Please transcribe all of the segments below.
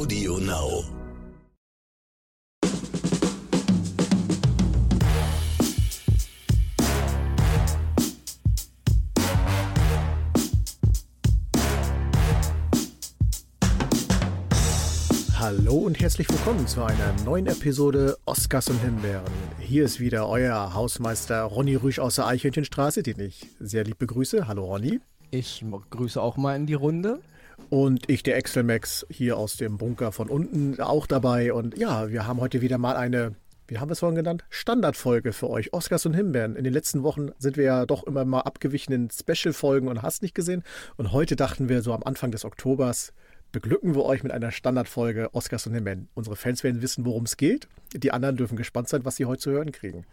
Audio Now. Hallo und herzlich willkommen zu einer neuen Episode Oscars und Himbeeren. Hier ist wieder euer Hausmeister Ronny Rüsch aus der Eichhörnchenstraße, den ich sehr lieb begrüße. Hallo Ronny. Ich grüße auch mal in die Runde. Und ich, der Excelmax, hier aus dem Bunker von unten auch dabei. Und ja, wir haben heute wieder mal eine, wie haben wir es vorhin genannt? Standardfolge für euch. Oscars und Himbeeren. In den letzten Wochen sind wir ja doch immer mal abgewichen in Special-Folgen und hast nicht gesehen. Und heute dachten wir so am Anfang des Oktobers, beglücken wir euch mit einer Standardfolge Oscars und Himbeeren. Unsere Fans werden wissen, worum es geht. Die anderen dürfen gespannt sein, was sie heute zu hören kriegen.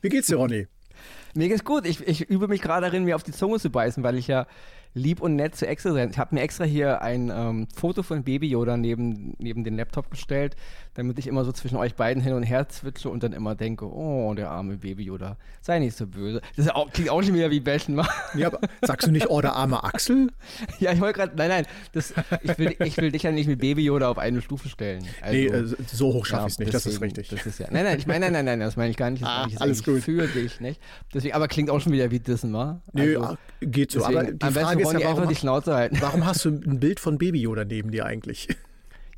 Wie geht's dir, Ronny? Mir geht's gut. Ich, ich übe mich gerade darin, mir auf die Zunge zu beißen, weil ich ja lieb und nett zu Excel sein. Ich habe mir extra hier ein ähm, Foto von Baby Yoda neben, neben den Laptop gestellt, damit ich immer so zwischen euch beiden hin und her zwitsche und dann immer denke, oh, der arme Baby Yoda, sei nicht so böse. Das auch, klingt auch schon wieder wie Bashen. Ja, aber sagst du nicht, oh, der arme Axel? ja, ich wollte gerade, nein, nein, das, ich, will, ich will dich ja nicht mit Baby Yoda auf eine Stufe stellen. Also, nee, äh, so hoch schaffe ja, ich es nicht, deswegen, das ist richtig. Das ist ja, nein, nein, ich meine, nein, nein, nein, das meine ich gar nicht. Das ah, alles gut. für dich, nicht? Deswegen, aber klingt auch schon wieder wie Dissen, wa? Also, Nö, geht so. Deswegen, aber die Frage ist ja, warum, die Schnauze halten. warum hast du ein Bild von Baby Yoda neben dir eigentlich?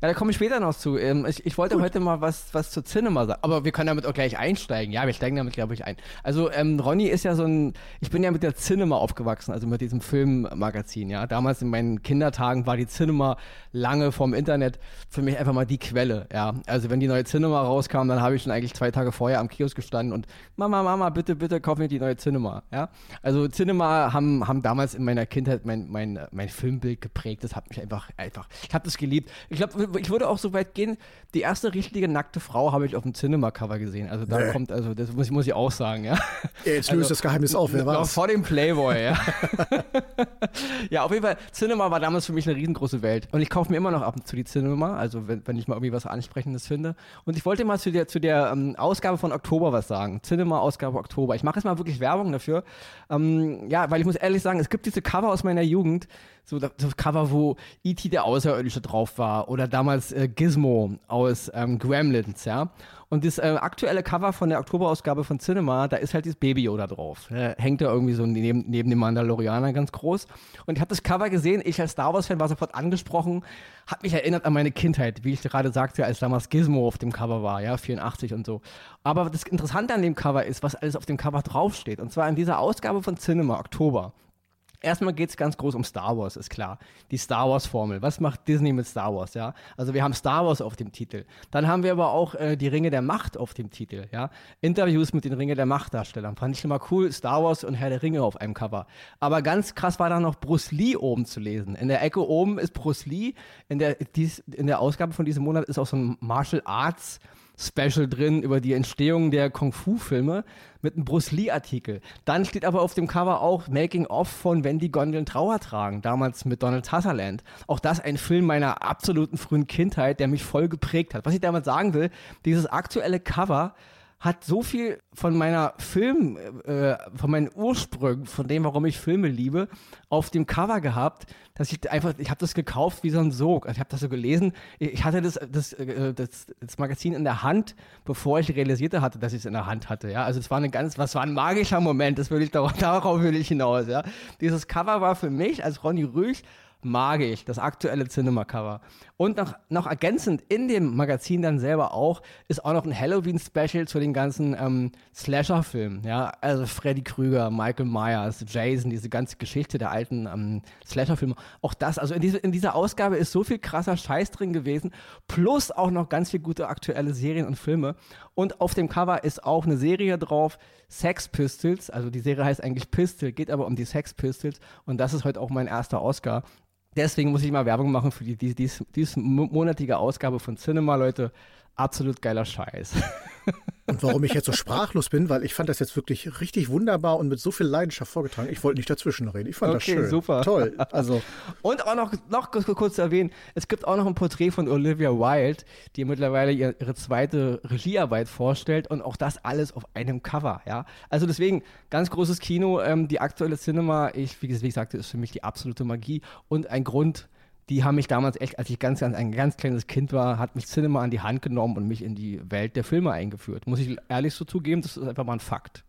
Ja, da komme ich später noch zu. Ähm, ich, ich wollte Gut. heute mal was, was zu Cinema sagen. Aber wir können damit auch gleich einsteigen. Ja, wir steigen damit, glaube ich, ein. Also, ähm, Ronny ist ja so ein, ich bin ja mit der Cinema aufgewachsen, also mit diesem Filmmagazin, ja. Damals in meinen Kindertagen war die Cinema lange vom Internet für mich einfach mal die Quelle, ja. Also, wenn die neue Cinema rauskam, dann habe ich schon eigentlich zwei Tage vorher am Kiosk gestanden und Mama, Mama, bitte, bitte, kauf mir die neue Cinema, ja. Also, Cinema haben, haben damals in meiner Kindheit mein, mein, mein Filmbild geprägt. Das hat mich einfach, einfach, ich habe das geliebt. Ich glaube, ich würde auch so weit gehen, die erste richtige nackte Frau habe ich auf dem Cinema-Cover gesehen. Also da nee. kommt, also das muss, muss ich auch sagen, ja. Jetzt löst also, das Geheimnis auf, wer war Vor dem Playboy, ja. ja, auf jeden Fall, Cinema war damals für mich eine riesengroße Welt. Und ich kaufe mir immer noch ab und zu die Cinema, also wenn, wenn ich mal irgendwie was Ansprechendes finde. Und ich wollte mal zu der, zu der ähm, Ausgabe von Oktober was sagen. Cinema-Ausgabe Oktober. Ich mache jetzt mal wirklich Werbung dafür. Ähm, ja, weil ich muss ehrlich sagen, es gibt diese Cover aus meiner Jugend, so das Cover, wo E.T. der Außerirdische drauf war oder damals äh, Gizmo aus ähm, Gremlins, ja. Und das äh, aktuelle Cover von der Oktoberausgabe von Cinema, da ist halt dieses Baby Yoda drauf. Äh, hängt da irgendwie so neben, neben dem Mandalorianer ganz groß. Und ich habe das Cover gesehen, ich als Star Wars-Fan war sofort angesprochen, hat mich erinnert an meine Kindheit, wie ich gerade sagte, als damals Gizmo auf dem Cover war, ja, 84 und so. Aber das Interessante an dem Cover ist, was alles auf dem Cover draufsteht. Und zwar in dieser Ausgabe von Cinema, Oktober. Erstmal geht es ganz groß um Star Wars, ist klar. Die Star Wars-Formel. Was macht Disney mit Star Wars, ja? Also wir haben Star Wars auf dem Titel. Dann haben wir aber auch äh, die Ringe der Macht auf dem Titel, ja? Interviews mit den Ringe der Macht-Darstellern. Fand ich immer cool. Star Wars und Herr der Ringe auf einem Cover. Aber ganz krass war da noch Bruce Lee oben zu lesen. In der Ecke oben ist Bruce Lee. In der, dies, in der Ausgabe von diesem Monat ist auch so ein Martial Arts Special drin über die Entstehung der Kung-Fu-Filme mit einem Bruce Lee-Artikel. Dann steht aber auf dem Cover auch Making-of von Wenn die Gondeln Trauer tragen, damals mit Donald Sutherland. Auch das ein Film meiner absoluten frühen Kindheit, der mich voll geprägt hat. Was ich damals sagen will, dieses aktuelle Cover hat so viel von meiner Film, äh, von meinen Ursprüngen, von dem, warum ich Filme liebe, auf dem Cover gehabt, dass ich einfach, ich habe das gekauft wie so ein Sog. Also ich habe das so gelesen. Ich hatte das, das, äh, das, das Magazin in der Hand, bevor ich realisierte hatte, dass ich es in der Hand hatte. Ja, also es war eine ganz, was war ein magischer Moment. Das will ich darauf, darauf will ich hinaus. Ja, dieses Cover war für mich als Ronny Rüch mag ich, das aktuelle Cinema-Cover. Und noch, noch ergänzend in dem Magazin dann selber auch, ist auch noch ein Halloween-Special zu den ganzen ähm, Slasher-Filmen. Ja? Also Freddy Krüger, Michael Myers, Jason, diese ganze Geschichte der alten ähm, Slasher-Filme. Auch das, also in, diese, in dieser Ausgabe ist so viel krasser Scheiß drin gewesen, plus auch noch ganz viel gute aktuelle Serien und Filme. Und auf dem Cover ist auch eine Serie drauf, Sex Pistols. Also die Serie heißt eigentlich Pistol, geht aber um die Sex Pistols. Und das ist heute auch mein erster Oscar. Deswegen muss ich mal Werbung machen für die, die, die, die monatige Ausgabe von Cinema, Leute absolut geiler Scheiß. Und warum ich jetzt so sprachlos bin, weil ich fand das jetzt wirklich richtig wunderbar und mit so viel Leidenschaft vorgetragen. Ich wollte nicht dazwischen reden. Ich fand okay, das schön. super. Toll. Also. Und auch noch, noch kurz zu erwähnen, es gibt auch noch ein Porträt von Olivia Wilde, die mittlerweile ihre zweite Regiearbeit vorstellt und auch das alles auf einem Cover, ja. Also deswegen, ganz großes Kino, ähm, die aktuelle Cinema, ich, wie gesagt, ist für mich die absolute Magie und ein Grund, die haben mich damals echt, als ich ganz, ganz ein ganz kleines Kind war, hat mich Cinema an die Hand genommen und mich in die Welt der Filme eingeführt. Muss ich ehrlich so zugeben, das ist einfach mal ein Fakt.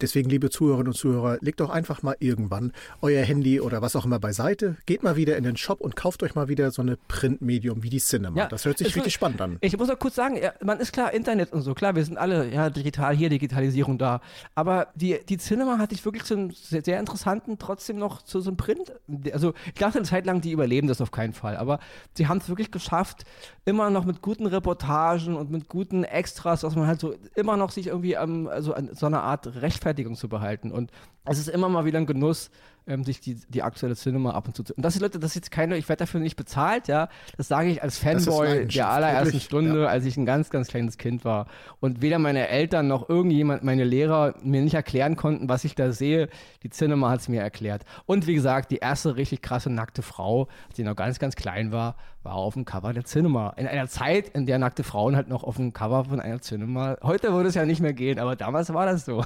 Deswegen, liebe Zuhörerinnen und Zuhörer, legt doch einfach mal irgendwann euer Handy oder was auch immer beiseite, geht mal wieder in den Shop und kauft euch mal wieder so eine Printmedium wie die Cinema. Ja, das hört sich richtig spannend an. Ich muss auch kurz sagen, ja, man ist klar, Internet und so, klar, wir sind alle ja, digital hier, Digitalisierung da. Aber die, die Cinema hatte ich wirklich zu einem sehr, sehr interessanten, trotzdem noch zu so einem Print. Also ich dachte eine Zeit lang, die überleben das auf keinen Fall. Aber sie haben es wirklich geschafft, immer noch mit guten Reportagen und mit guten Extras, dass man halt so immer noch sich irgendwie ähm, also an so einer Art Rechtfertigung zu behalten. Und es ist immer mal wieder ein Genuss, ähm, sich die, die aktuelle Cinema ab und zu zu. Und das ist, Leute, das ist jetzt keine, ich werde dafür nicht bezahlt, ja. Das sage ich als Fanboy der allerersten Stunde, ja. als ich ein ganz, ganz kleines Kind war. Und weder meine Eltern noch irgendjemand, meine Lehrer mir nicht erklären konnten, was ich da sehe. Die Cinema hat es mir erklärt. Und wie gesagt, die erste richtig krasse nackte Frau, die noch ganz, ganz klein war, war auf dem Cover der Cinema. In einer Zeit, in der nackte Frauen halt noch auf dem Cover von einer Cinema. Heute würde es ja nicht mehr gehen, aber damals war das so.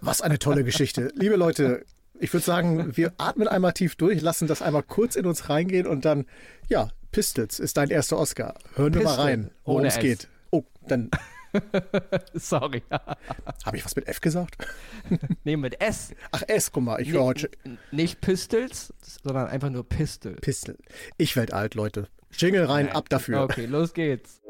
Was eine tolle Geschichte. Liebe Leute, ich würde sagen, wir atmen einmal tief durch, lassen das einmal kurz in uns reingehen und dann, ja, Pistols ist dein erster Oscar. Hören wir mal rein, worum es geht. Oh, dann. Sorry. Habe ich was mit F gesagt? nee, mit S. Ach, S, guck mal, ich höre heute. Nicht Pistols, sondern einfach nur Pistol. Pistol. Ich werd alt, Leute. Jingle rein, Nein. ab dafür. Okay, los geht's.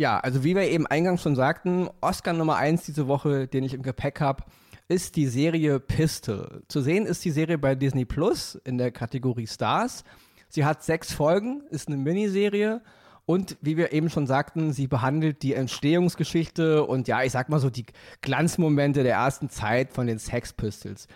Ja, also wie wir eben eingangs schon sagten, Oscar Nummer 1 diese Woche, den ich im Gepäck habe, ist die Serie Pistol. Zu sehen ist die Serie bei Disney Plus in der Kategorie Stars. Sie hat sechs Folgen, ist eine Miniserie und wie wir eben schon sagten, sie behandelt die Entstehungsgeschichte und ja, ich sag mal so die Glanzmomente der ersten Zeit von den Sex Pistols.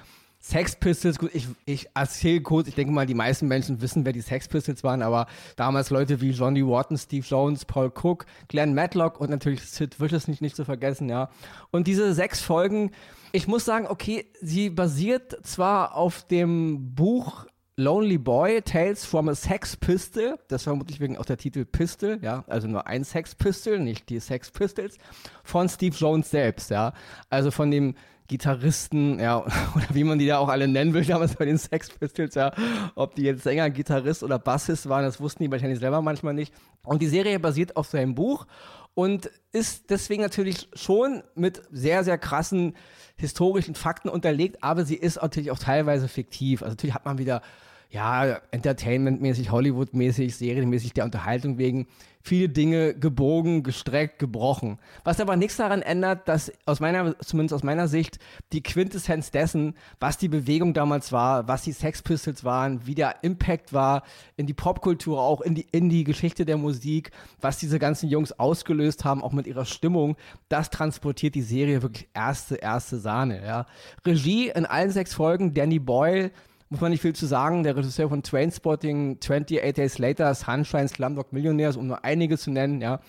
Sex Pistols, gut, ich, ich erzähle kurz, ich denke mal, die meisten Menschen wissen, wer die Sex Pistols waren, aber damals Leute wie Johnny Wharton, Steve Jones, Paul Cook, Glenn Matlock und natürlich Sid Vicious nicht, nicht zu vergessen, ja. Und diese sechs Folgen, ich muss sagen, okay, sie basiert zwar auf dem Buch Lonely Boy, Tales from a Sex Pistol. Das vermutlich wegen auch der Titel Pistol, ja, also nur ein Sex Pistol, nicht die Sex Pistols, von Steve Jones selbst, ja. Also von dem Gitarristen, ja, oder wie man die da auch alle nennen will, damals bei den Sex Pistols, ja, ob die jetzt Sänger, Gitarrist oder Bassist waren, das wussten die wahrscheinlich selber manchmal nicht. Und die Serie basiert auf seinem Buch und ist deswegen natürlich schon mit sehr, sehr krassen historischen Fakten unterlegt, aber sie ist natürlich auch teilweise fiktiv. Also natürlich hat man wieder ja, Entertainment-mäßig, Hollywood-mäßig, serienmäßig der Unterhaltung wegen viele Dinge gebogen, gestreckt, gebrochen. Was aber nichts daran ändert, dass aus meiner, zumindest aus meiner Sicht, die Quintessenz dessen, was die Bewegung damals war, was die Sex Pistols waren, wie der Impact war in die Popkultur, auch in die, in die Geschichte der Musik, was diese ganzen Jungs ausgelöst haben, auch mit ihrer Stimmung, das transportiert die Serie wirklich erste, erste Sahne, ja. Regie in allen sechs Folgen, Danny Boyle, muss man nicht viel zu sagen. Der Regisseur von Trainspotting, 28 Days Later, Sunshine, Slumdog Millionaires, um nur einige zu nennen, ja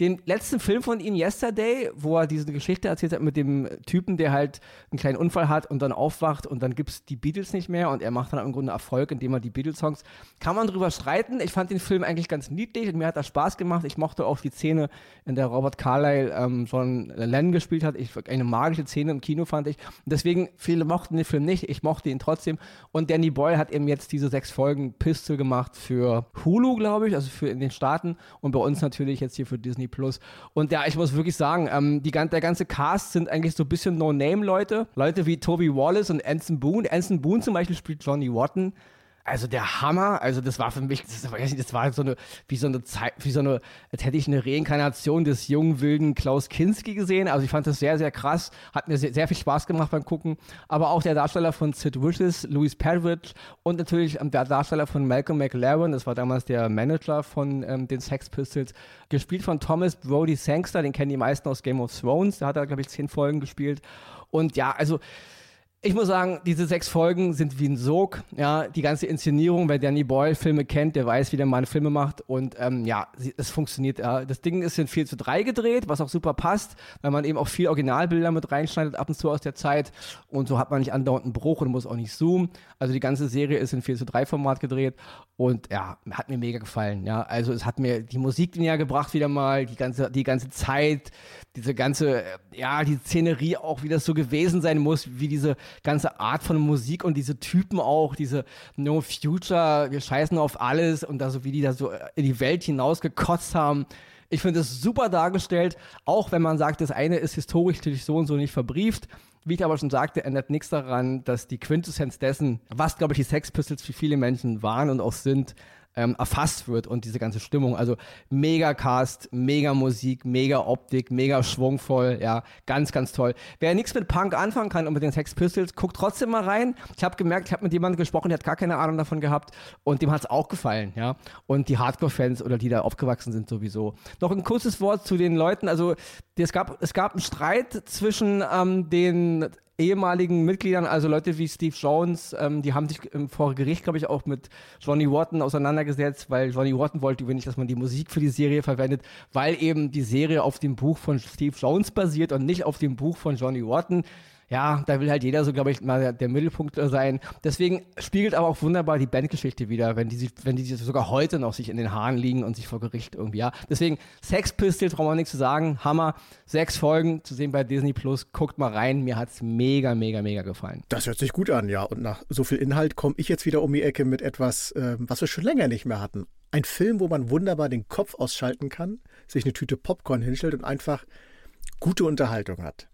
den letzten Film von ihm, Yesterday, wo er diese Geschichte erzählt hat mit dem Typen, der halt einen kleinen Unfall hat und dann aufwacht und dann gibt es die Beatles nicht mehr und er macht dann im Grunde Erfolg, indem er die Beatles-Songs. Kann man drüber streiten. Ich fand den Film eigentlich ganz niedlich und mir hat das Spaß gemacht. Ich mochte auch die Szene, in der Robert Carlyle ähm, John Lennon gespielt hat. Ich, eine magische Szene im Kino fand ich. Und deswegen, viele mochten den Film nicht. Ich mochte ihn trotzdem. Und Danny Boyle hat eben jetzt diese sechs Folgen Pistol gemacht für Hulu, glaube ich, also für in den Staaten und bei uns natürlich jetzt hier für Disney Disney Plus. Und ja, ich muss wirklich sagen, ähm, die, der ganze Cast sind eigentlich so ein bisschen No-Name-Leute. Leute wie Toby Wallace und Anson Boone. Anson Boone zum Beispiel spielt Johnny Watton also der Hammer, also das war für mich, das, das war so eine, wie so eine Zeit, wie so eine, als hätte ich eine Reinkarnation des jungen, wilden Klaus Kinski gesehen. Also ich fand das sehr, sehr krass, hat mir sehr, sehr viel Spaß gemacht beim Gucken. Aber auch der Darsteller von Sid Vicious, Louis Parrish und natürlich ähm, der Darsteller von Malcolm McLaren, das war damals der Manager von ähm, den Sex Pistols, gespielt von Thomas Brody Sangster, den kennen die meisten aus Game of Thrones, da hat er, glaube ich, zehn Folgen gespielt. Und ja, also ich muss sagen, diese sechs Folgen sind wie ein Sog. Ja, die ganze Inszenierung, wer Danny Boyle Filme kennt, der weiß, wie der Mann Filme macht. Und ähm, ja, es funktioniert. Ja. Das Ding ist in 4 zu 3 gedreht, was auch super passt, weil man eben auch viel Originalbilder mit reinschneidet, ab und zu aus der Zeit. Und so hat man nicht andauernd einen Bruch und muss auch nicht zoomen. Also die ganze Serie ist in 4 zu 3 Format gedreht. Und ja, hat mir mega gefallen. Ja, also es hat mir die Musik näher gebracht wieder mal, die ganze, die ganze Zeit, diese ganze, ja, die Szenerie auch, wie das so gewesen sein muss, wie diese ganze Art von Musik und diese Typen auch, diese No Future, wir scheißen auf alles und da so wie die da so in die Welt hinausgekotzt haben. Ich finde es super dargestellt, auch wenn man sagt, das eine ist historisch so und so nicht verbrieft. Wie ich aber schon sagte, ändert nichts daran, dass die Quintessenz dessen, was, glaube ich, die Sex Pistols für viele Menschen waren und auch sind, ähm, erfasst wird und diese ganze Stimmung. Also mega Cast, mega Musik, mega Optik, mega schwungvoll, ja, ganz, ganz toll. Wer nichts mit Punk anfangen kann und mit den Sex Pistols, guckt trotzdem mal rein. Ich habe gemerkt, ich habe mit jemandem gesprochen, der hat gar keine Ahnung davon gehabt und dem hat es auch gefallen, ja. Und die Hardcore-Fans oder die da aufgewachsen sind sowieso. Noch ein kurzes Wort zu den Leuten. Also es gab, es gab einen Streit zwischen ähm, den ehemaligen Mitgliedern, also Leute wie Steve Jones, ähm, die haben sich im, vor Gericht, glaube ich, auch mit Johnny Wharton auseinandergesetzt, weil Johnny Wharton wollte übrigens nicht, dass man die Musik für die Serie verwendet, weil eben die Serie auf dem Buch von Steve Jones basiert und nicht auf dem Buch von Johnny Wharton ja, da will halt jeder so, glaube ich, mal der, Mittelpunkt sein. Deswegen spiegelt aber auch wunderbar die Bandgeschichte wieder, wenn die, wenn die sogar heute noch sich in den Haaren liegen und sich vor Gericht irgendwie, ja. Deswegen Sex Pistols, brauchen wir nichts zu sagen. Hammer. Sechs Folgen zu sehen bei Disney Plus. Guckt mal rein. Mir hat es mega, mega, mega gefallen. Das hört sich gut an, ja. Und nach so viel Inhalt komme ich jetzt wieder um die Ecke mit etwas, äh, was wir schon länger nicht mehr hatten. Ein Film, wo man wunderbar den Kopf ausschalten kann, sich eine Tüte Popcorn hinstellt und einfach gute Unterhaltung hat.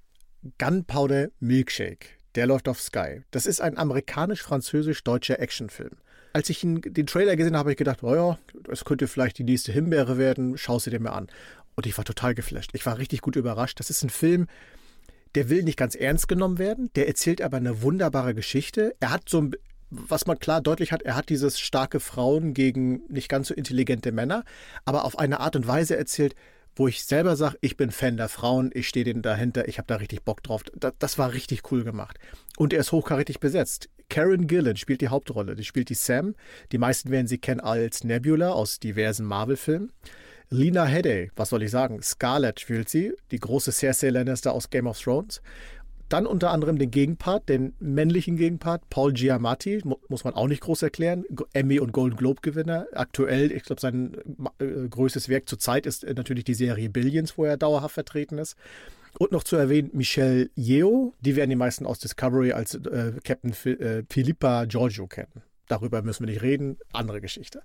Gunpowder Milkshake. Der läuft auf Sky. Das ist ein amerikanisch-französisch-deutscher Actionfilm. Als ich den Trailer gesehen habe, habe ich gedacht, oh ja, das könnte vielleicht die nächste Himbeere werden. Schau sie dir mal an. Und ich war total geflasht. Ich war richtig gut überrascht. Das ist ein Film, der will nicht ganz ernst genommen werden. Der erzählt aber eine wunderbare Geschichte. Er hat so ein, was man klar deutlich hat, er hat dieses starke Frauen gegen nicht ganz so intelligente Männer, aber auf eine Art und Weise erzählt, wo ich selber sage, ich bin Fan der Frauen, ich stehe denen dahinter, ich habe da richtig Bock drauf. Das, das, war richtig cool gemacht. Und er ist hochkarätig besetzt. Karen Gillan spielt die Hauptrolle. Die spielt die Sam. Die meisten werden sie kennen als Nebula aus diversen Marvel-Filmen. Lena Headey, was soll ich sagen? Scarlett spielt sie, die große Cersei Lannister aus Game of Thrones. Dann unter anderem den Gegenpart, den männlichen Gegenpart, Paul Giamatti, muss man auch nicht groß erklären, Emmy und Golden Globe Gewinner. Aktuell, ich glaube, sein äh, größtes Werk zurzeit ist äh, natürlich die Serie Billions, wo er dauerhaft vertreten ist. Und noch zu erwähnen Michelle Yeo, die werden die meisten aus Discovery als äh, Captain äh, Philippa Giorgio kennen. Darüber müssen wir nicht reden, andere Geschichte.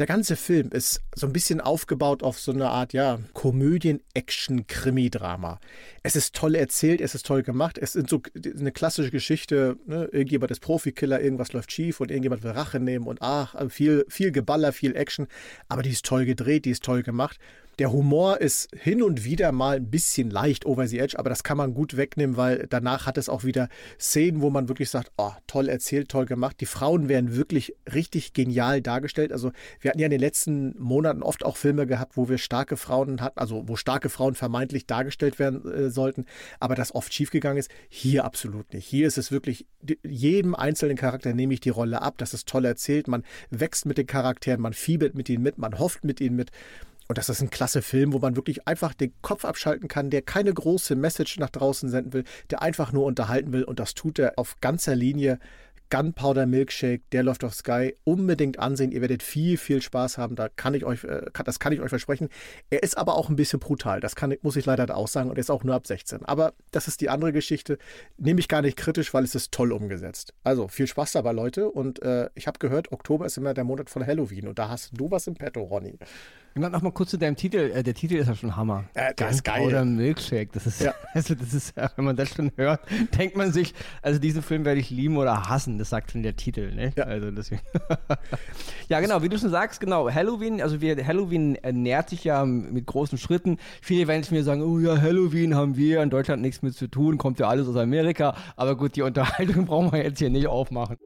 Der ganze Film ist so ein bisschen aufgebaut auf so eine Art, ja, Komödien-Action-Krimi-Drama. Es ist toll erzählt, es ist toll gemacht. Es ist so eine klassische Geschichte, ne? irgendjemand ist Profikiller, irgendwas läuft schief und irgendjemand will Rache nehmen und ach, viel, viel Geballer, viel Action. Aber die ist toll gedreht, die ist toll gemacht. Der Humor ist hin und wieder mal ein bisschen leicht over the edge, aber das kann man gut wegnehmen, weil danach hat es auch wieder Szenen, wo man wirklich sagt, oh, toll erzählt, toll gemacht. Die Frauen werden wirklich richtig genial dargestellt. Also wir hatten ja in den letzten Monaten oft auch Filme gehabt, wo wir starke Frauen hatten, also wo starke Frauen vermeintlich dargestellt werden äh, sollten, aber das oft schiefgegangen ist. Hier absolut nicht. Hier ist es wirklich, jedem einzelnen Charakter nehme ich die Rolle ab. Das ist toll erzählt. Man wächst mit den Charakteren, man fiebert mit ihnen mit, man hofft mit ihnen mit. Und das ist ein klasse Film, wo man wirklich einfach den Kopf abschalten kann, der keine große Message nach draußen senden will, der einfach nur unterhalten will. Und das tut er auf ganzer Linie. Gunpowder Milkshake, der läuft auf Sky. Unbedingt ansehen. Ihr werdet viel, viel Spaß haben. Da kann ich euch, äh, das kann ich euch versprechen. Er ist aber auch ein bisschen brutal. Das kann, muss ich leider auch sagen. Und er ist auch nur ab 16. Aber das ist die andere Geschichte. Nehme ich gar nicht kritisch, weil es ist toll umgesetzt. Also viel Spaß dabei, Leute. Und äh, ich habe gehört, Oktober ist immer der Monat von Halloween. Und da hast du was im Petto, Ronny. Genau, noch mal kurz zu deinem Titel. Äh, der Titel ist ja schon Hammer. Äh, der ist geil. Oder Milkshake. Das ist, ja. also das ist, wenn man das schon hört, denkt man sich, also diesen Film werde ich lieben oder hassen. Das sagt schon der Titel. Ne? Ja. Also deswegen. ja, genau. Wie du schon sagst, genau. Halloween, also wir, Halloween nährt sich ja mit großen Schritten. Viele werden mir sagen, oh ja, Halloween haben wir in Deutschland nichts mit zu tun, kommt ja alles aus Amerika. Aber gut, die Unterhaltung brauchen wir jetzt hier nicht aufmachen.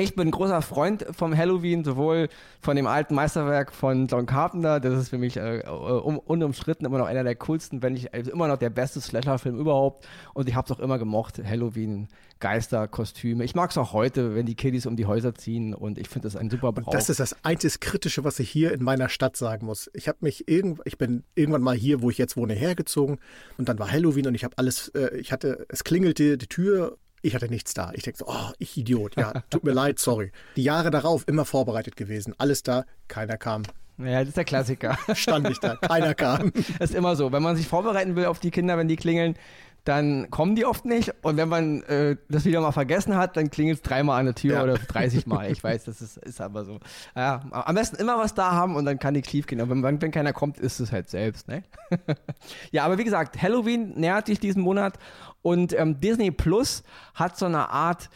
Ich bin ein großer Freund vom Halloween, sowohl von dem alten Meisterwerk von John Carpenter, das ist für mich äh, um, unumstritten immer noch einer der coolsten, wenn nicht also immer noch der beste Slasher-Film überhaupt. Und ich habe es auch immer gemocht, Halloween, Geister, Kostüme. Ich mag es auch heute, wenn die Kiddies um die Häuser ziehen und ich finde das ein super Brauch. Und das ist das einzig Kritische, was ich hier in meiner Stadt sagen muss. Ich habe mich irgend, ich bin irgendwann mal hier, wo ich jetzt wohne, hergezogen und dann war Halloween und ich habe alles, äh, ich hatte, es klingelte die Tür ich hatte nichts da. Ich denke so, oh, ich Idiot. Ja, tut mir leid, sorry. Die Jahre darauf immer vorbereitet gewesen. Alles da, keiner kam. Ja, das ist der Klassiker. Stand ich da, keiner kam. Das ist immer so. Wenn man sich vorbereiten will auf die Kinder, wenn die klingeln, dann kommen die oft nicht. Und wenn man äh, das wieder mal vergessen hat, dann klingelt es dreimal an der Tür ja. oder 30 Mal. Ich weiß, das ist, ist aber so. Ja, am besten immer was da haben und dann kann die Cleave gehen. Aber wenn, wenn keiner kommt, ist es halt selbst. Ne? ja, aber wie gesagt, Halloween nähert sich diesen Monat und ähm, Disney Plus hat so eine Art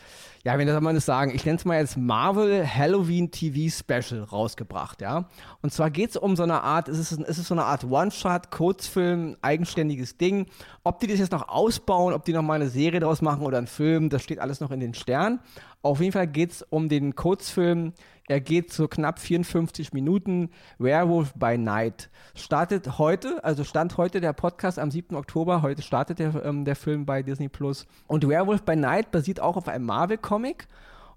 ja, wenn das man das sagen, ich nenne es mal jetzt Marvel Halloween TV Special rausgebracht, ja. Und zwar geht es um so eine Art, es ist, es ist so eine Art One-Shot, Kurzfilm, eigenständiges Ding. Ob die das jetzt noch ausbauen, ob die noch mal eine Serie draus machen oder einen Film, das steht alles noch in den Sternen. Auf jeden Fall geht es um den Kurzfilm er geht so knapp 54 Minuten. Werewolf by Night. Startet heute, also stand heute der Podcast am 7. Oktober. Heute startet der, ähm, der Film bei Disney Plus. Und Werewolf by Night basiert auch auf einem Marvel-Comic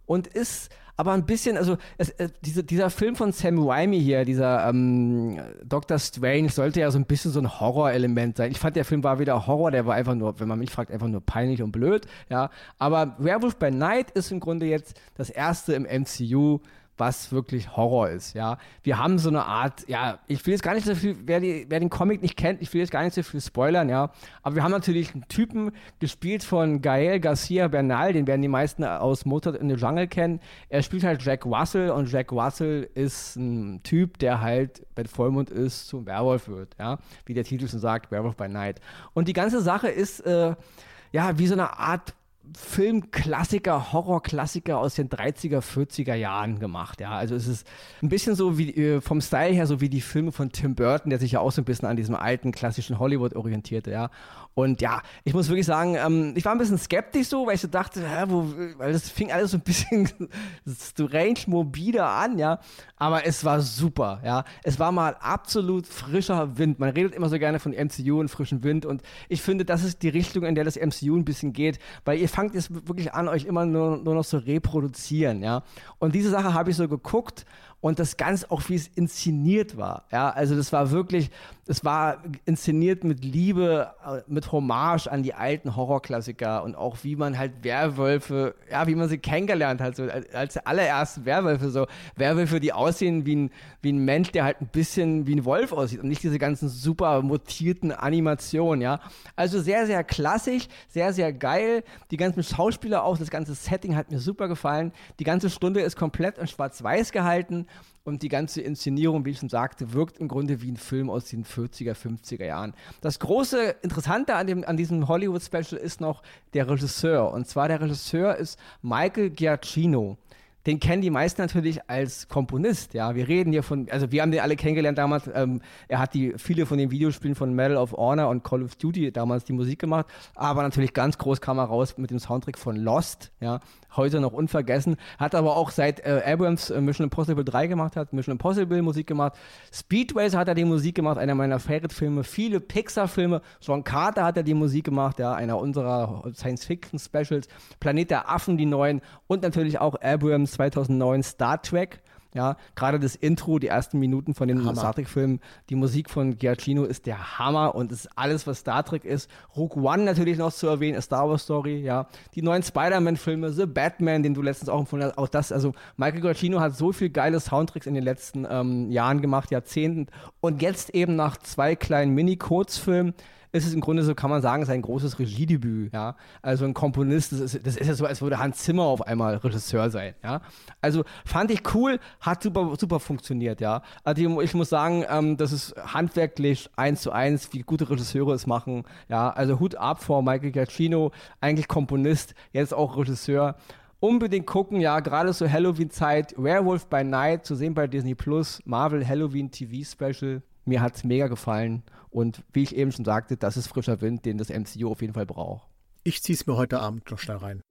und ist aber ein bisschen, also es, äh, diese, dieser Film von Sam Raimi hier, dieser ähm, Doctor Strange, sollte ja so ein bisschen so ein Horrorelement sein. Ich fand, der Film war wieder Horror, der war einfach nur, wenn man mich fragt, einfach nur peinlich und blöd, ja. Aber Werewolf by Night ist im Grunde jetzt das erste im MCU, was wirklich Horror ist, ja. Wir haben so eine Art, ja, ich will jetzt gar nicht so viel, wer, die, wer den Comic nicht kennt, ich will jetzt gar nicht so viel spoilern, ja. Aber wir haben natürlich einen Typen gespielt von Gael Garcia Bernal, den werden die meisten aus Motor in the Jungle kennen. Er spielt halt Jack Russell und Jack Russell ist ein Typ, der halt, wenn Vollmond ist, zum Werwolf wird, ja. Wie der Titel schon sagt, Werewolf by Night. Und die ganze Sache ist, äh, ja, wie so eine Art Filmklassiker, Horrorklassiker aus den 30er, 40er Jahren gemacht. Ja, also es ist ein bisschen so wie äh, vom Style her so wie die Filme von Tim Burton, der sich ja auch so ein bisschen an diesem alten klassischen Hollywood orientierte. Ja, und ja, ich muss wirklich sagen, ähm, ich war ein bisschen skeptisch so, weil ich so dachte, hä, wo, weil das fing alles so ein bisschen strange morbide an, ja. Aber es war super, ja. Es war mal absolut frischer Wind. Man redet immer so gerne von MCU und frischen Wind und ich finde, das ist die Richtung, in der das MCU ein bisschen geht, weil ihr fangt jetzt wirklich an, euch immer nur, nur noch zu reproduzieren, ja. Und diese Sache habe ich so geguckt und das Ganze auch, wie es inszeniert war. Ja, also das war wirklich, es war inszeniert mit Liebe, äh, mit Hommage an die alten Horrorklassiker und auch wie man halt Werwölfe, ja, wie man sie kennengelernt hat, so als allererste Werwölfe, so Werwölfe, die aussehen wie ein, wie ein Mensch, der halt ein bisschen wie ein Wolf aussieht und nicht diese ganzen super mutierten Animationen, ja. Also sehr, sehr klassisch, sehr, sehr geil. Die ganzen Schauspieler auch, das ganze Setting hat mir super gefallen. Die ganze Stunde ist komplett in Schwarz-Weiß gehalten und die ganze Inszenierung, wie ich schon sagte, wirkt im Grunde wie ein Film aus den 40er, 50er Jahren. Das große Interessante an, dem, an diesem Hollywood-Special ist noch der Regisseur. Und zwar der Regisseur ist Michael Giacchino den kennen die meisten natürlich als Komponist. Ja, wir reden hier von, also wir haben den alle kennengelernt damals. Ähm, er hat die viele von den Videospielen von Medal of Honor und Call of Duty damals die Musik gemacht, aber natürlich ganz groß kam er raus mit dem Soundtrack von Lost. Ja, heute noch unvergessen. Hat aber auch seit äh, Abrams äh, Mission Impossible 3 gemacht hat, Mission Impossible Musik gemacht. Speedways hat er die Musik gemacht, einer meiner Favorite-Filme. Viele Pixar-Filme. John Carter hat er die Musik gemacht, ja, einer unserer Science-Fiction-Specials. Planet der Affen, die neuen. Und natürlich auch Abrams 2009 Star Trek. Ja, gerade das Intro, die ersten Minuten von dem Star Trek-Film, die Musik von Giacchino ist der Hammer und ist alles, was Star Trek ist. Rogue One natürlich noch zu erwähnen, A Star Wars Story, ja. Die neuen Spider-Man-Filme, The Batman, den du letztens auch empfohlen hast, auch das, also Michael Giacchino hat so viel geile Soundtracks in den letzten ähm, Jahren gemacht, Jahrzehnten und jetzt eben nach zwei kleinen Mini-Kurzfilmen ist es im Grunde so, kann man sagen, sein großes Regiedebüt. Ja? Also ein Komponist, das ist, das ist ja so, als würde Hans Zimmer auf einmal Regisseur sein. Ja? Also fand ich cool, hat super, super funktioniert. Ja? Also ich muss sagen, ähm, das ist handwerklich eins zu eins, wie gute Regisseure es machen. Ja? Also Hut ab vor Michael Giacchino, eigentlich Komponist, jetzt auch Regisseur unbedingt gucken, ja, gerade so Halloween-Zeit, Werewolf by Night, zu sehen bei Disney Plus, Marvel Halloween TV Special. Mir hat es mega gefallen. Und wie ich eben schon sagte, das ist frischer Wind, den das MCU auf jeden Fall braucht. Ich ziehe es mir heute Abend noch schnell rein.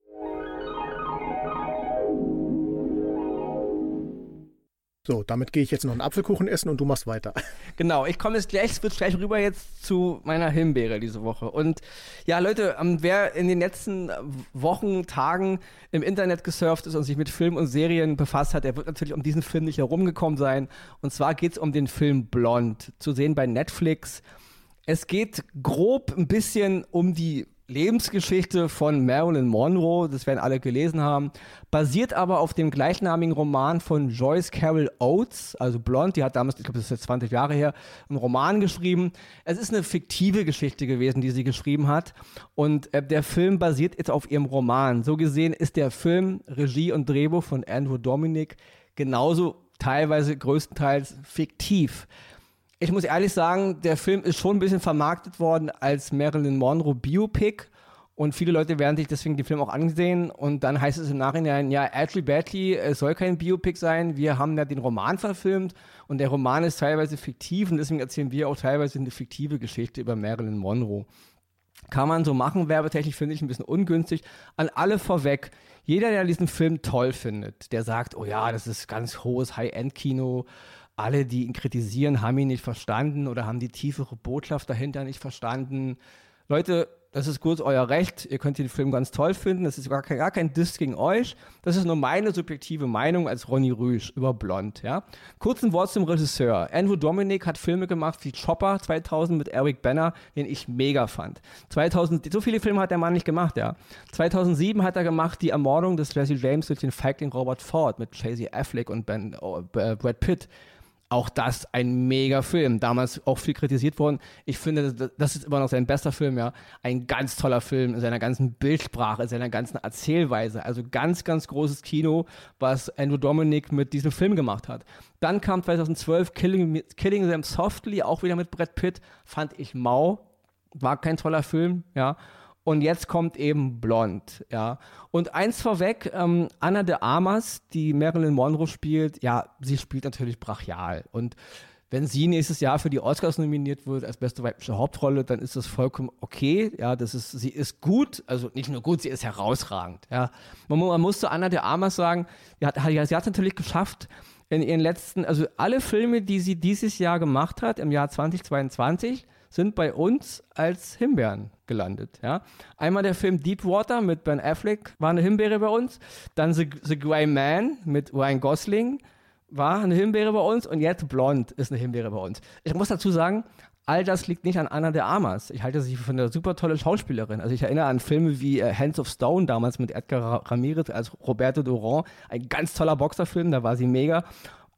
So, damit gehe ich jetzt noch einen Apfelkuchen essen und du machst weiter. Genau, ich komme jetzt gleich, wird gleich rüber jetzt zu meiner Himbeere diese Woche. Und ja, Leute, ähm, wer in den letzten Wochen, Tagen im Internet gesurft ist und sich mit Filmen und Serien befasst hat, der wird natürlich um diesen Film nicht herumgekommen sein. Und zwar geht es um den Film Blond, zu sehen bei Netflix. Es geht grob ein bisschen um die Lebensgeschichte von Marilyn Monroe, das werden alle gelesen haben, basiert aber auf dem gleichnamigen Roman von Joyce Carol Oates, also Blond, die hat damals, ich glaube, das ist jetzt 20 Jahre her, einen Roman geschrieben. Es ist eine fiktive Geschichte gewesen, die sie geschrieben hat und äh, der Film basiert jetzt auf ihrem Roman. So gesehen ist der Film Regie und Drehbuch von Andrew Dominic genauso teilweise größtenteils fiktiv. Ich muss ehrlich sagen, der Film ist schon ein bisschen vermarktet worden als Marilyn Monroe Biopic. Und viele Leute werden sich deswegen den Film auch ansehen. Und dann heißt es im Nachhinein, ja, Ashley Badley, es soll kein Biopic sein. Wir haben ja den Roman verfilmt. Und der Roman ist teilweise fiktiv. Und deswegen erzählen wir auch teilweise eine fiktive Geschichte über Marilyn Monroe. Kann man so machen, werbetechnisch finde ich ein bisschen ungünstig. An alle vorweg, jeder, der diesen Film toll findet, der sagt, oh ja, das ist ganz hohes High-End-Kino, alle, die ihn kritisieren, haben ihn nicht verstanden oder haben die tiefere Botschaft dahinter nicht verstanden. Leute, das ist gut euer Recht. Ihr könnt den Film ganz toll finden. Das ist gar kein, gar kein Diss gegen euch. Das ist nur meine subjektive Meinung als Ronny Rüsch über Blond. Ja? Kurz ein Wort zum Regisseur. Andrew Dominic hat Filme gemacht wie Chopper 2000 mit Eric Banner, den ich mega fand. 2000, so viele Filme hat der Mann nicht gemacht. Ja? 2007 hat er gemacht die Ermordung des Jesse James durch den Feigling Robert Ford mit Chasey Affleck und ben, oh, Brad Pitt auch das ein mega Film. Damals auch viel kritisiert worden. Ich finde, das ist immer noch sein bester Film, ja. Ein ganz toller Film in seiner ganzen Bildsprache, in seiner ganzen Erzählweise. Also ganz, ganz großes Kino, was Andrew Dominic mit diesem Film gemacht hat. Dann kam 2012 Killing, Killing Them Softly, auch wieder mit Brad Pitt. Fand ich mau. War kein toller Film, ja. Und jetzt kommt eben Blond, ja. Und eins vorweg, ähm, Anna de Armas, die Marilyn Monroe spielt, ja, sie spielt natürlich brachial. Und wenn sie nächstes Jahr für die Oscars nominiert wird als beste weibliche Hauptrolle, dann ist das vollkommen okay. Ja, das ist, sie ist gut, also nicht nur gut, sie ist herausragend. Ja, man, man muss zu Anna de Armas sagen, sie hat, sie hat es natürlich geschafft, in ihren letzten, also alle Filme, die sie dieses Jahr gemacht hat, im Jahr 2022, sind bei uns als Himbeeren gelandet. Ja? Einmal der Film Deepwater mit Ben Affleck war eine Himbeere bei uns. Dann The, The Grey Man mit Ryan Gosling war eine Himbeere bei uns. Und jetzt Blond ist eine Himbeere bei uns. Ich muss dazu sagen, all das liegt nicht an Anna de Armas. Ich halte sie für eine super tolle Schauspielerin. Also ich erinnere an Filme wie äh, Hands of Stone damals mit Edgar Ramirez als Roberto Duran. Ein ganz toller Boxerfilm, da war sie mega.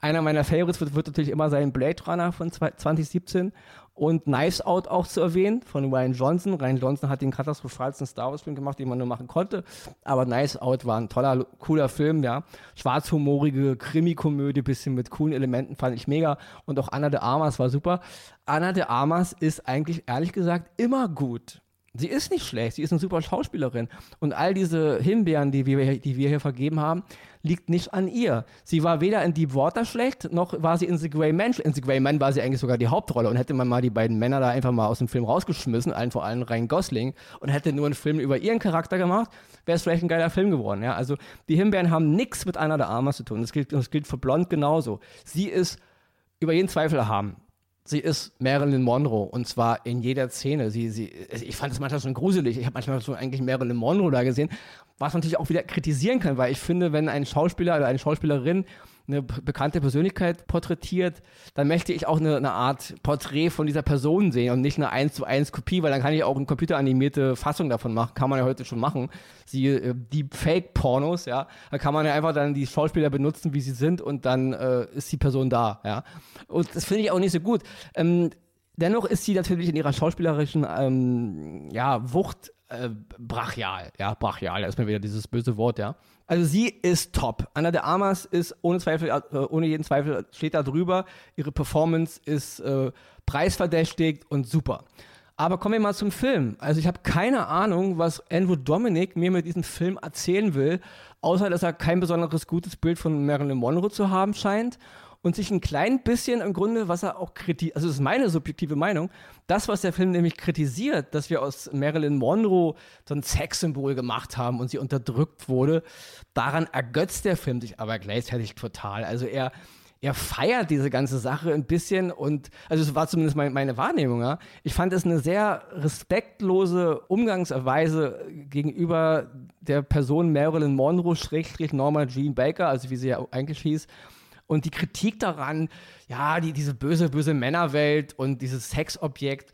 Einer meiner Favorites wird, wird natürlich immer sein Blade Runner von 2017 und Knives Out auch zu erwähnen von Ryan Johnson. Ryan Johnson hat den katastrophalsten Star Wars Film gemacht, den man nur machen konnte. Aber Knives Out war ein toller, cooler Film, ja. Schwarzhumorige Krimi-Komödie, bisschen mit coolen Elementen, fand ich mega. Und auch Anna de Armas war super. Anna de Armas ist eigentlich, ehrlich gesagt, immer gut. Sie ist nicht schlecht, sie ist eine super Schauspielerin. Und all diese Himbeeren, die wir, die wir hier vergeben haben, liegt nicht an ihr. Sie war weder in Deep Water schlecht, noch war sie in The Grey Man. In The Grey Man war sie eigentlich sogar die Hauptrolle. Und hätte man mal die beiden Männer da einfach mal aus dem Film rausgeschmissen, allen vor allem Ryan Gosling, und hätte nur einen Film über ihren Charakter gemacht, wäre es vielleicht ein geiler Film geworden. Ja? Also die Himbeeren haben nichts mit einer der Armas zu tun. Das gilt, das gilt für Blond genauso. Sie ist über jeden Zweifel erhaben sie ist Marilyn Monroe und zwar in jeder Szene. Sie, sie, ich fand es manchmal schon gruselig. Ich habe manchmal schon eigentlich Marilyn Monroe da gesehen, was man natürlich auch wieder kritisieren kann, weil ich finde, wenn ein Schauspieler oder eine Schauspielerin eine bekannte Persönlichkeit porträtiert, dann möchte ich auch eine, eine, Art Porträt von dieser Person sehen und nicht eine 1 zu 1 Kopie, weil dann kann ich auch eine computeranimierte Fassung davon machen. Kann man ja heute schon machen. Sie, äh, die Fake-Pornos, ja. Da kann man ja einfach dann die Schauspieler benutzen, wie sie sind und dann äh, ist die Person da, ja. Und das finde ich auch nicht so gut. Ähm, dennoch ist sie natürlich in ihrer schauspielerischen ähm, ja, Wucht äh, brachial. Ja, brachial, da ist mir wieder dieses böse Wort, ja. Also sie ist top. Anna de Armas ist ohne Zweifel, äh, ohne jeden Zweifel steht da drüber. Ihre Performance ist äh, preisverdächtig und super. Aber kommen wir mal zum Film. Also ich habe keine Ahnung, was Andrew Dominic mir mit diesem Film erzählen will, außer dass er kein besonderes gutes Bild von Marilyn Monroe zu haben scheint und sich ein klein bisschen im Grunde, was er auch kritisiert, also das ist meine subjektive Meinung, das, was der Film nämlich kritisiert, dass wir aus Marilyn Monroe so ein Sexsymbol gemacht haben und sie unterdrückt wurde, daran ergötzt der Film sich aber gleichzeitig total. Also er, er feiert diese ganze Sache ein bisschen und, also es war zumindest mein, meine Wahrnehmung, ja. Ich fand es eine sehr respektlose Umgangsweise gegenüber der Person Marilyn Monroe, Schrägstrich Norma Jean Baker, also wie sie ja eigentlich hieß, und die Kritik daran, ja, die, diese böse, böse Männerwelt und dieses Sexobjekt,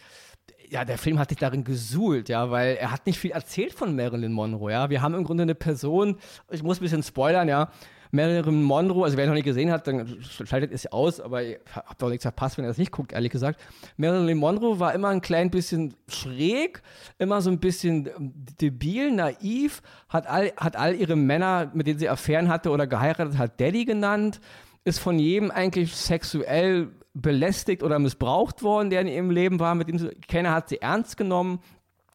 ja, der Film hat sich darin gesuhlt, ja, weil er hat nicht viel erzählt von Marilyn Monroe, ja. Wir haben im Grunde eine Person, ich muss ein bisschen spoilern, ja. Marilyn Monroe, also wer noch nicht gesehen hat, dann schaltet es aus, aber ihr habt auch nichts verpasst, wenn ihr das nicht guckt, ehrlich gesagt. Marilyn Monroe war immer ein klein bisschen schräg, immer so ein bisschen ähm, debil, naiv, hat all, hat all ihre Männer, mit denen sie Affären hatte oder geheiratet hat, Daddy genannt, ist von jedem eigentlich sexuell belästigt oder missbraucht worden, der in ihrem Leben war, mit dem keiner hat sie ernst genommen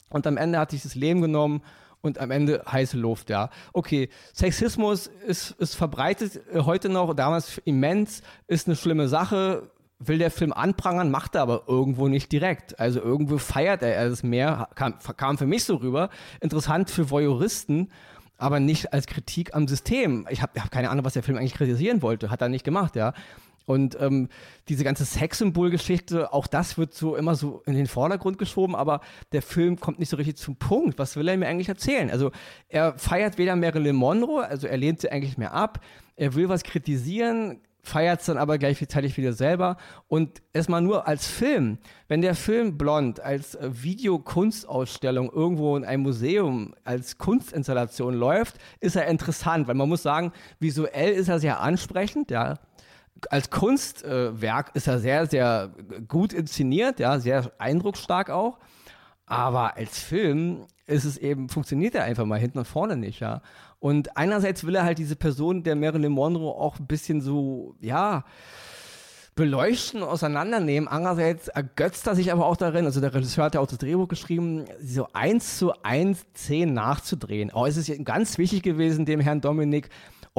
und am Ende hat sich das Leben genommen und am Ende heiße Luft, ja. Okay, Sexismus ist, ist verbreitet äh, heute noch, damals immens, ist eine schlimme Sache, will der Film anprangern, macht er aber irgendwo nicht direkt. Also irgendwo feiert er es mehr, kam, kam für mich so rüber. Interessant für Voyeuristen, aber nicht als Kritik am System. Ich habe hab keine Ahnung, was der Film eigentlich kritisieren wollte, hat er nicht gemacht, ja. Und ähm, diese ganze Sexsymbolgeschichte, auch das wird so immer so in den Vordergrund geschoben, aber der Film kommt nicht so richtig zum Punkt. Was will er mir eigentlich erzählen? Also er feiert weder Marilyn Monroe, also er lehnt sie eigentlich mehr ab. Er will was kritisieren, feiert es dann aber gleichzeitig wieder selber. Und erstmal nur als Film, wenn der Film Blond als äh, Videokunstausstellung irgendwo in einem Museum als Kunstinstallation läuft, ist er interessant, weil man muss sagen, visuell ist er sehr ansprechend, ja als Kunstwerk äh, ist er sehr, sehr gut inszeniert, ja, sehr eindrucksstark auch. Aber als Film ist es eben, funktioniert er einfach mal hinten und vorne nicht, ja. Und einerseits will er halt diese Person der Marilyn Monroe auch ein bisschen so, ja, beleuchten, auseinandernehmen. Andererseits ergötzt er sich aber auch darin, also der Regisseur hat ja auch das Drehbuch geschrieben, so eins zu eins Szenen nachzudrehen. Auch ist es ganz wichtig gewesen, dem Herrn Dominik,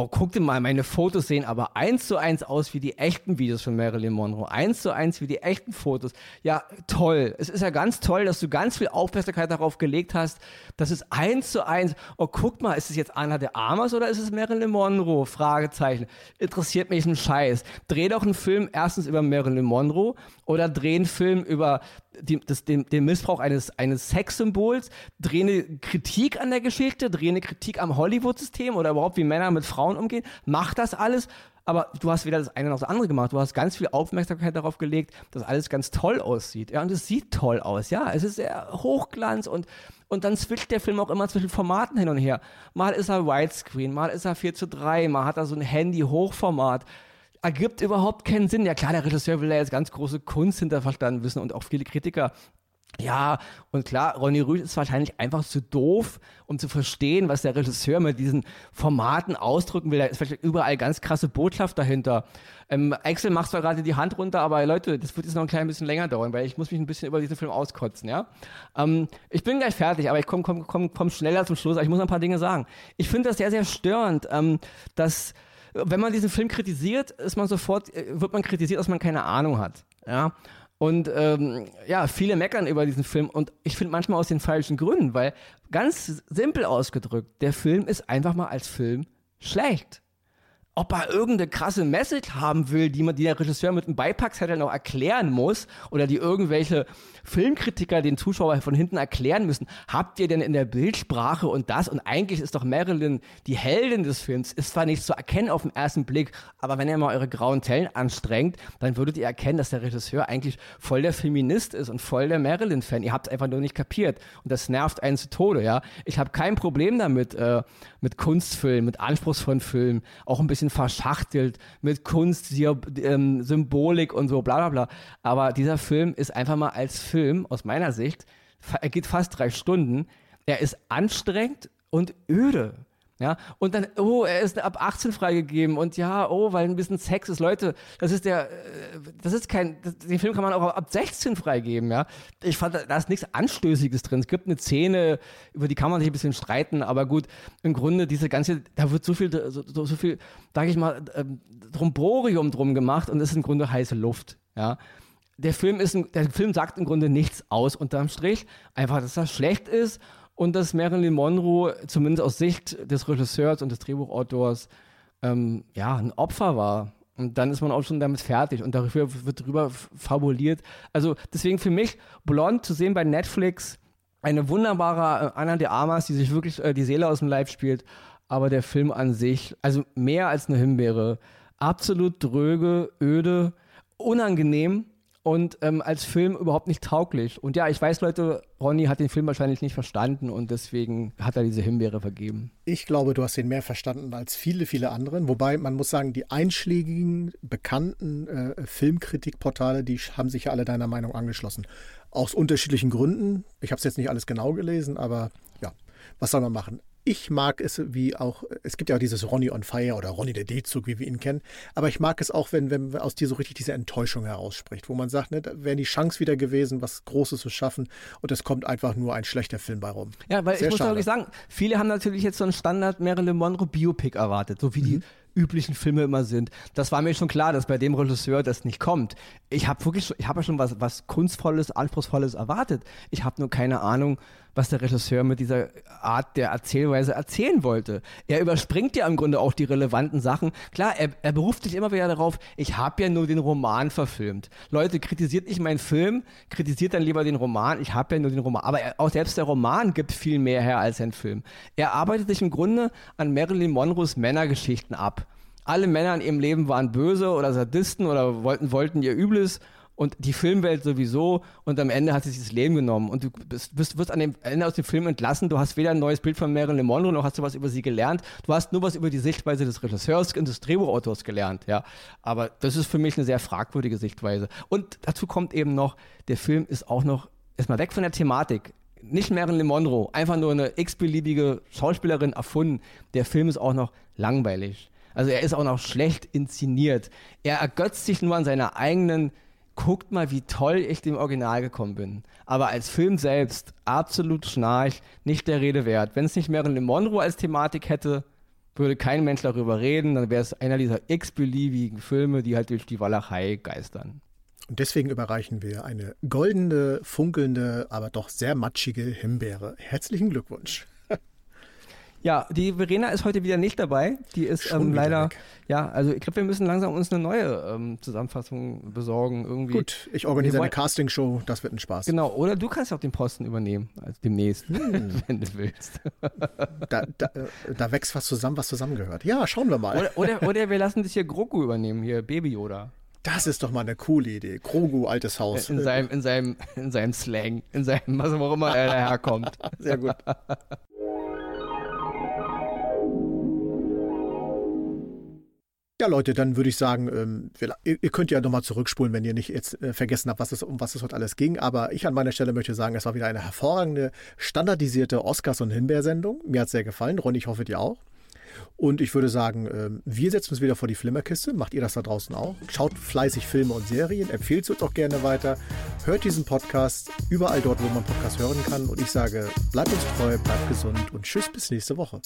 oh, guck dir mal, meine Fotos sehen aber eins zu eins aus wie die echten Videos von Marilyn Monroe. Eins zu eins wie die echten Fotos. Ja, toll. Es ist ja ganz toll, dass du ganz viel Aufmerksamkeit darauf gelegt hast, dass es eins zu eins, oh, guck mal, ist es jetzt Anna de Armas oder ist es Marilyn Monroe? Fragezeichen. Interessiert mich ein Scheiß. Dreh doch einen Film erstens über Marilyn Monroe oder dreh einen Film über die, das, den, den, Missbrauch eines, eines Sexsymbols, dreh eine Kritik an der Geschichte, dreh eine Kritik am Hollywood-System oder überhaupt, wie Männer mit Frauen umgehen. Mach das alles, aber du hast weder das eine noch das andere gemacht. Du hast ganz viel Aufmerksamkeit darauf gelegt, dass alles ganz toll aussieht. Ja, und es sieht toll aus. Ja, es ist sehr Hochglanz und, und dann switcht der Film auch immer zwischen Formaten hin und her. Mal ist er Widescreen, mal ist er 4 zu 3, mal hat er so ein Handy-Hochformat ergibt überhaupt keinen Sinn. Ja klar, der Regisseur will da jetzt ganz große Kunst hinterverstanden wissen und auch viele Kritiker. Ja, und klar, Ronny Rüth ist wahrscheinlich einfach zu doof, um zu verstehen, was der Regisseur mit diesen Formaten ausdrücken will. Da ist vielleicht überall ganz krasse Botschaft dahinter. Ähm, Axel macht zwar gerade die Hand runter, aber Leute, das wird jetzt noch ein klein bisschen länger dauern, weil ich muss mich ein bisschen über diesen Film auskotzen, ja. Ähm, ich bin gleich fertig, aber ich komme komm, komm, komm schneller zum Schluss, ich muss ein paar Dinge sagen. Ich finde das sehr, sehr störend, ähm, dass wenn man diesen Film kritisiert, ist man sofort, äh, wird man kritisiert, dass man keine Ahnung hat. Ja. Und ähm, ja, viele meckern über diesen Film und ich finde manchmal aus den falschen Gründen, weil ganz simpel ausgedrückt, der Film ist einfach mal als Film schlecht ob er irgendeine krasse Message haben will, die man, die der Regisseur mit einem Beipackzettel noch erklären muss oder die irgendwelche Filmkritiker den Zuschauer von hinten erklären müssen. Habt ihr denn in der Bildsprache und das? Und eigentlich ist doch Marilyn die Heldin des Films. Ist zwar nicht zu erkennen auf den ersten Blick, aber wenn ihr mal eure grauen Tellen anstrengt, dann würdet ihr erkennen, dass der Regisseur eigentlich voll der Feminist ist und voll der Marilyn-Fan. Ihr habt es einfach nur nicht kapiert. Und das nervt einen zu Tode, ja. Ich habe kein Problem damit, äh, mit Kunstfilmen, mit anspruchsvollen Filmen, auch ein bisschen bisschen verschachtelt mit Kunst, ähm, Symbolik und so, bla bla bla. Aber dieser Film ist einfach mal als Film, aus meiner Sicht, er geht fast drei Stunden. Er ist anstrengend und öde. Ja, und dann, oh, er ist ab 18 freigegeben und ja, oh, weil ein bisschen Sex ist. Leute, das ist der, äh, das ist kein, das, den Film kann man auch ab 16 freigeben, ja. Ich fand, da ist nichts Anstößiges drin. Es gibt eine Szene, über die kann man sich ein bisschen streiten, aber gut, im Grunde diese ganze, da wird so viel, so, so, viel, sag ich mal, ähm, Tromborium drum gemacht und es ist im Grunde heiße Luft, ja der Film ist, der Film sagt im Grunde nichts aus unterm Strich. Einfach, dass das schlecht ist und dass Marilyn Monroe zumindest aus Sicht des Regisseurs und des Drehbuchautors ähm, ja, ein Opfer war. Und dann ist man auch schon damit fertig und dafür wird drüber fabuliert. Also deswegen für mich Blond zu sehen bei Netflix, eine wunderbare äh, Anna de Armas, die sich wirklich äh, die Seele aus dem Leib spielt. Aber der Film an sich, also mehr als eine Himbeere, absolut dröge, öde, unangenehm und ähm, als Film überhaupt nicht tauglich. Und ja, ich weiß, Leute, Ronny hat den Film wahrscheinlich nicht verstanden und deswegen hat er diese Himbeere vergeben. Ich glaube, du hast den mehr verstanden als viele, viele anderen. Wobei man muss sagen, die einschlägigen, bekannten äh, Filmkritikportale, die haben sich ja alle deiner Meinung angeschlossen. Aus unterschiedlichen Gründen. Ich habe es jetzt nicht alles genau gelesen, aber ja, was soll man machen? Ich mag es wie auch, es gibt ja auch dieses Ronny on Fire oder Ronny der D-Zug, wie wir ihn kennen. Aber ich mag es auch, wenn, wenn aus dir so richtig diese Enttäuschung herausspricht, wo man sagt, ne, da wäre die Chance wieder gewesen, was Großes zu schaffen und es kommt einfach nur ein schlechter Film bei rum. Ja, weil Sehr ich muss schade. wirklich sagen, viele haben natürlich jetzt so einen Standard Marilyn Monroe Biopic erwartet, so wie mhm. die üblichen Filme immer sind. Das war mir schon klar, dass bei dem Regisseur das nicht kommt. Ich habe wirklich, ich habe ja schon was, was kunstvolles, anspruchsvolles erwartet. Ich habe nur keine Ahnung, was der Regisseur mit dieser Art der Erzählweise erzählen wollte. Er überspringt ja im Grunde auch die relevanten Sachen. Klar, er, er beruft sich immer wieder darauf, ich habe ja nur den Roman verfilmt. Leute, kritisiert nicht meinen Film, kritisiert dann lieber den Roman, ich habe ja nur den Roman. Aber er, auch selbst der Roman gibt viel mehr her als ein Film. Er arbeitet sich im Grunde an Marilyn Monroes Männergeschichten ab alle Männer in ihrem Leben waren böse oder Sadisten oder wollten, wollten ihr Übles und die Filmwelt sowieso. Und am Ende hat sie sich das Leben genommen. Und du bist, bist, wirst an dem Ende aus dem Film entlassen, du hast weder ein neues Bild von Marilyn Monroe noch hast du was über sie gelernt, du hast nur was über die Sichtweise des Regisseurs und des Drehbuchautors gelernt, ja, aber das ist für mich eine sehr fragwürdige Sichtweise. Und dazu kommt eben noch, der Film ist auch noch erstmal weg von der Thematik, nicht Marilyn Monroe, einfach nur eine x-beliebige Schauspielerin erfunden. Der Film ist auch noch langweilig. Also er ist auch noch schlecht inszeniert. Er ergötzt sich nur an seiner eigenen, guckt mal, wie toll ich dem Original gekommen bin. Aber als Film selbst absolut schnarch, nicht der Rede wert. Wenn es nicht Marilyn Monroe als Thematik hätte, würde kein Mensch darüber reden, dann wäre es einer dieser x-beliebigen Filme, die halt durch die Walachei geistern. Und deswegen überreichen wir eine goldene, funkelnde, aber doch sehr matschige Himbeere. Herzlichen Glückwunsch. Ja, die Verena ist heute wieder nicht dabei. Die ist ähm, leider, weg. ja, also ich glaube, wir müssen langsam uns eine neue ähm, Zusammenfassung besorgen. Irgendwie. Gut, ich organisiere eine Castingshow, das wird ein Spaß. Genau, oder du kannst auch den Posten übernehmen, also demnächst, hm. wenn du willst. Da, da, äh, da, wächst was zusammen, was zusammengehört. Ja, schauen wir mal. Oder, oder, oder wir lassen dich hier Grogu übernehmen, hier Baby Yoda. Das ist doch mal eine coole Idee. Grogu, altes Haus. In seinem, in seinem, in seinem Slang, in seinem, was auch immer er daherkommt. Sehr gut. Ja, Leute, dann würde ich sagen, ähm, ihr könnt ja nochmal zurückspulen, wenn ihr nicht jetzt äh, vergessen habt, was es, um was es heute alles ging. Aber ich an meiner Stelle möchte sagen, es war wieder eine hervorragende, standardisierte Oscars- und Himbeersendung. Mir hat es sehr gefallen. Ronny, ich hoffe dir auch. Und ich würde sagen, ähm, wir setzen uns wieder vor die Flimmerkiste. Macht ihr das da draußen auch? Schaut fleißig Filme und Serien, empfehlt es uns auch gerne weiter. Hört diesen Podcast überall dort, wo man Podcast hören kann. Und ich sage, bleibt uns treu, bleibt gesund und tschüss bis nächste Woche.